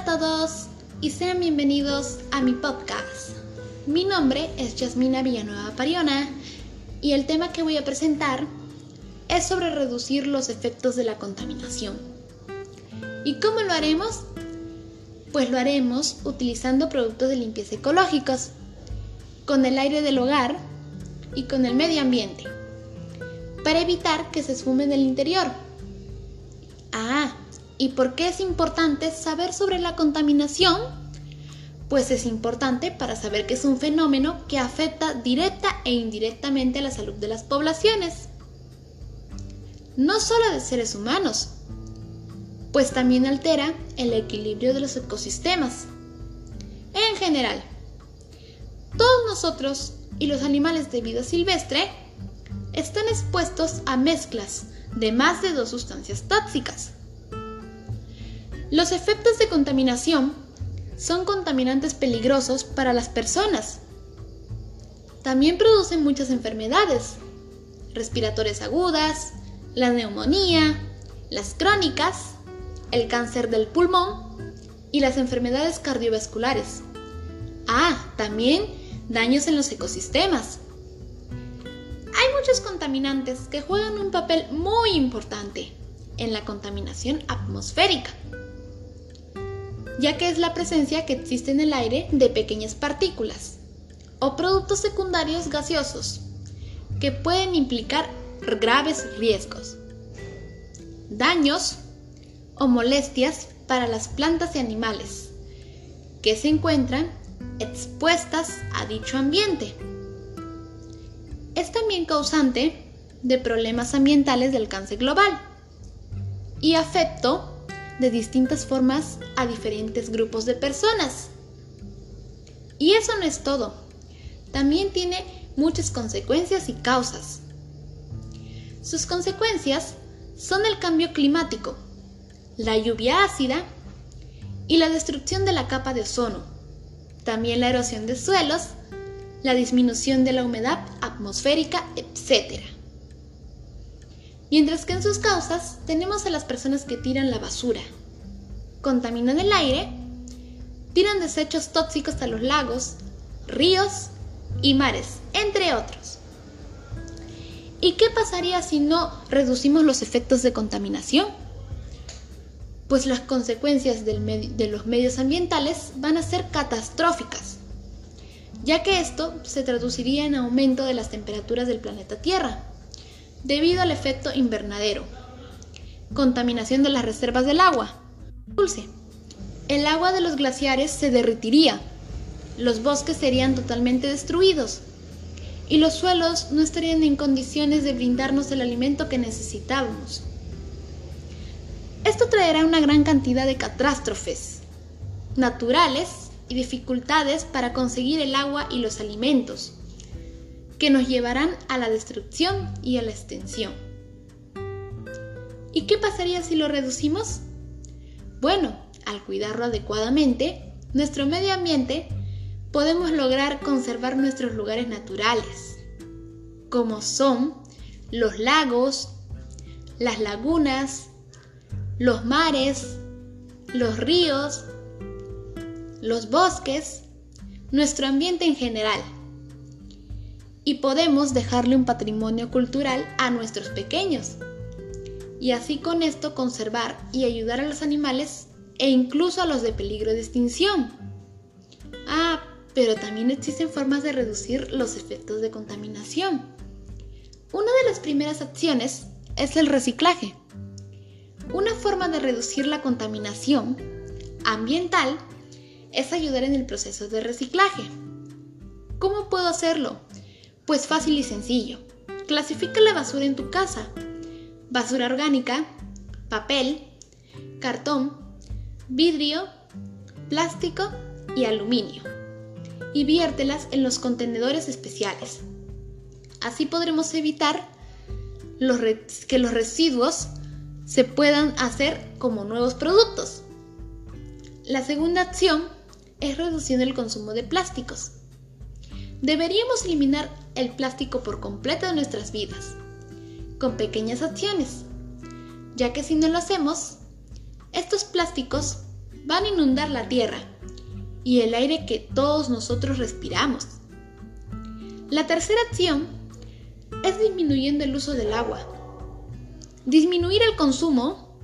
a todos y sean bienvenidos a mi podcast. Mi nombre es Yasmina Villanueva Pariona y el tema que voy a presentar es sobre reducir los efectos de la contaminación. ¿Y cómo lo haremos? Pues lo haremos utilizando productos de limpieza ecológicos, con el aire del hogar y con el medio ambiente, para evitar que se esfume en el interior. Ah, ¿Y por qué es importante saber sobre la contaminación? Pues es importante para saber que es un fenómeno que afecta directa e indirectamente a la salud de las poblaciones. No solo de seres humanos, pues también altera el equilibrio de los ecosistemas. En general, todos nosotros y los animales de vida silvestre están expuestos a mezclas de más de dos sustancias tóxicas los efectos de contaminación son contaminantes peligrosos para las personas. También producen muchas enfermedades, respiratorias agudas, la neumonía, las crónicas, el cáncer del pulmón y las enfermedades cardiovasculares. Ah, también daños en los ecosistemas. Hay muchos contaminantes que juegan un papel muy importante en la contaminación atmosférica ya que es la presencia que existe en el aire de pequeñas partículas o productos secundarios gaseosos que pueden implicar graves riesgos, daños o molestias para las plantas y animales que se encuentran expuestas a dicho ambiente. Es también causante de problemas ambientales del alcance global y afecto de distintas formas a diferentes grupos de personas. Y eso no es todo. También tiene muchas consecuencias y causas. Sus consecuencias son el cambio climático, la lluvia ácida y la destrucción de la capa de ozono, también la erosión de suelos, la disminución de la humedad atmosférica, etc. Mientras que en sus causas tenemos a las personas que tiran la basura, contaminan el aire, tiran desechos tóxicos a los lagos, ríos y mares, entre otros. ¿Y qué pasaría si no reducimos los efectos de contaminación? Pues las consecuencias de los medios ambientales van a ser catastróficas, ya que esto se traduciría en aumento de las temperaturas del planeta Tierra, debido al efecto invernadero, contaminación de las reservas del agua, dulce. El agua de los glaciares se derretiría, los bosques serían totalmente destruidos y los suelos no estarían en condiciones de brindarnos el alimento que necesitábamos. Esto traerá una gran cantidad de catástrofes naturales y dificultades para conseguir el agua y los alimentos que nos llevarán a la destrucción y a la extensión. ¿Y qué pasaría si lo reducimos? Bueno, al cuidarlo adecuadamente, nuestro medio ambiente, podemos lograr conservar nuestros lugares naturales, como son los lagos, las lagunas, los mares, los ríos, los bosques, nuestro ambiente en general y podemos dejarle un patrimonio cultural a nuestros pequeños. Y así con esto conservar y ayudar a los animales e incluso a los de peligro de extinción. Ah, pero también existen formas de reducir los efectos de contaminación. Una de las primeras acciones es el reciclaje. Una forma de reducir la contaminación ambiental es ayudar en el proceso de reciclaje. ¿Cómo puedo hacerlo? Pues fácil y sencillo. Clasifica la basura en tu casa. Basura orgánica, papel, cartón, vidrio, plástico y aluminio. Y viértelas en los contenedores especiales. Así podremos evitar que los residuos se puedan hacer como nuevos productos. La segunda acción es reduciendo el consumo de plásticos. Deberíamos eliminar el plástico por completo de nuestras vidas, con pequeñas acciones, ya que si no lo hacemos, estos plásticos van a inundar la tierra y el aire que todos nosotros respiramos. La tercera acción es disminuyendo el uso del agua. Disminuir el consumo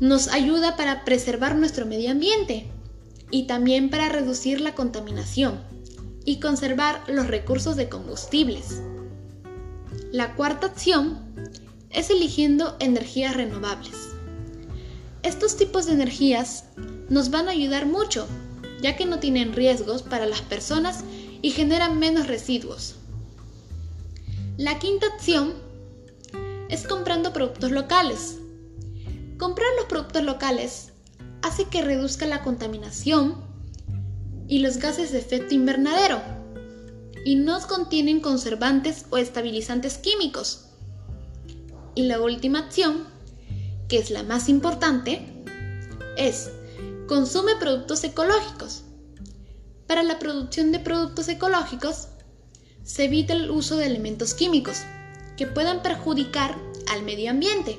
nos ayuda para preservar nuestro medio ambiente y también para reducir la contaminación y conservar los recursos de combustibles. La cuarta acción es eligiendo energías renovables. Estos tipos de energías nos van a ayudar mucho, ya que no tienen riesgos para las personas y generan menos residuos. La quinta acción es comprando productos locales. Comprar los productos locales hace que reduzca la contaminación y los gases de efecto invernadero y no contienen conservantes o estabilizantes químicos. Y la última acción, que es la más importante, es consume productos ecológicos. Para la producción de productos ecológicos se evita el uso de elementos químicos que puedan perjudicar al medio ambiente.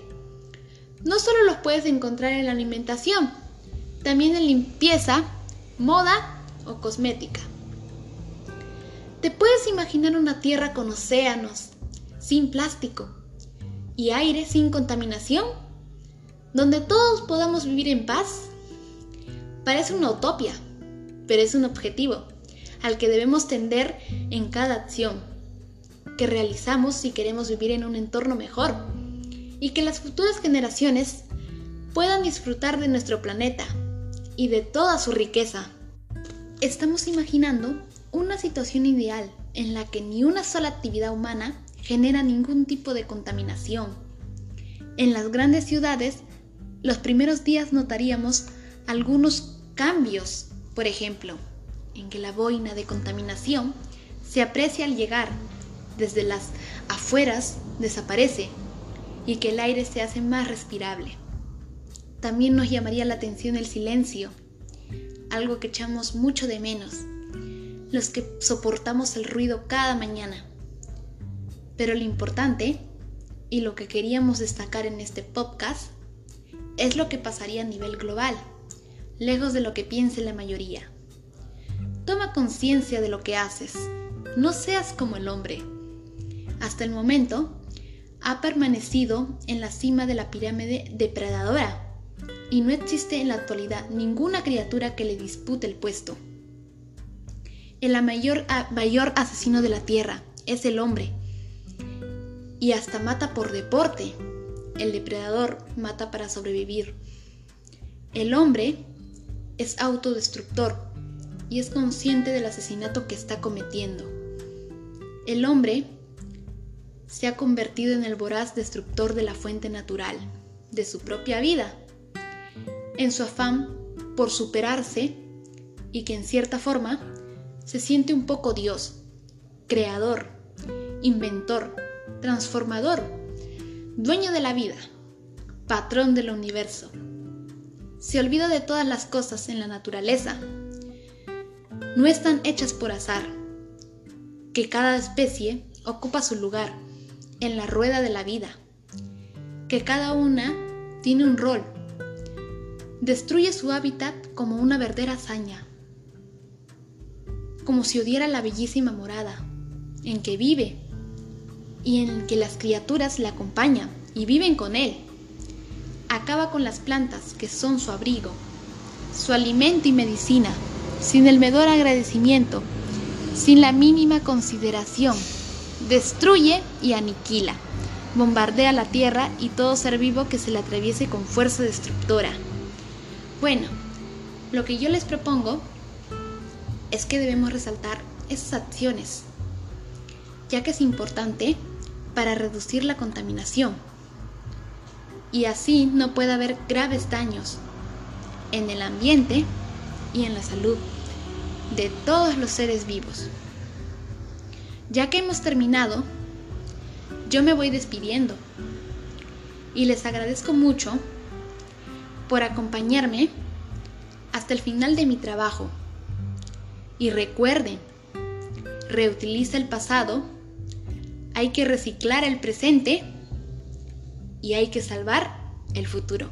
No solo los puedes encontrar en la alimentación, también en limpieza, moda o cosmética. ¿Te puedes imaginar una tierra con océanos, sin plástico y aire sin contaminación? Donde todos podamos vivir en paz. Parece una utopia, pero es un objetivo al que debemos tender en cada acción que realizamos si queremos vivir en un entorno mejor y que las futuras generaciones puedan disfrutar de nuestro planeta y de toda su riqueza. Estamos imaginando una situación ideal en la que ni una sola actividad humana genera ningún tipo de contaminación. En las grandes ciudades, los primeros días notaríamos algunos cambios, por ejemplo, en que la boina de contaminación se aprecia al llegar, desde las afueras desaparece y que el aire se hace más respirable. También nos llamaría la atención el silencio, algo que echamos mucho de menos los que soportamos el ruido cada mañana. Pero lo importante, y lo que queríamos destacar en este podcast, es lo que pasaría a nivel global, lejos de lo que piense la mayoría. Toma conciencia de lo que haces, no seas como el hombre. Hasta el momento, ha permanecido en la cima de la pirámide depredadora y no existe en la actualidad ninguna criatura que le dispute el puesto. El mayor, mayor asesino de la tierra es el hombre. Y hasta mata por deporte. El depredador mata para sobrevivir. El hombre es autodestructor y es consciente del asesinato que está cometiendo. El hombre se ha convertido en el voraz destructor de la fuente natural, de su propia vida, en su afán por superarse y que en cierta forma se siente un poco Dios, creador, inventor, transformador, dueño de la vida, patrón del universo. Se olvida de todas las cosas en la naturaleza. No están hechas por azar, que cada especie ocupa su lugar en la rueda de la vida, que cada una tiene un rol. Destruye su hábitat como una verdadera hazaña como si odiara la bellísima morada en que vive y en que las criaturas le acompañan y viven con él. Acaba con las plantas que son su abrigo, su alimento y medicina, sin el menor agradecimiento, sin la mínima consideración. Destruye y aniquila. Bombardea la tierra y todo ser vivo que se le atraviese con fuerza destructora. Bueno, lo que yo les propongo es que debemos resaltar esas acciones, ya que es importante para reducir la contaminación. Y así no puede haber graves daños en el ambiente y en la salud de todos los seres vivos. Ya que hemos terminado, yo me voy despidiendo. Y les agradezco mucho por acompañarme hasta el final de mi trabajo y recuerden, reutiliza el pasado, hay que reciclar el presente y hay que salvar el futuro.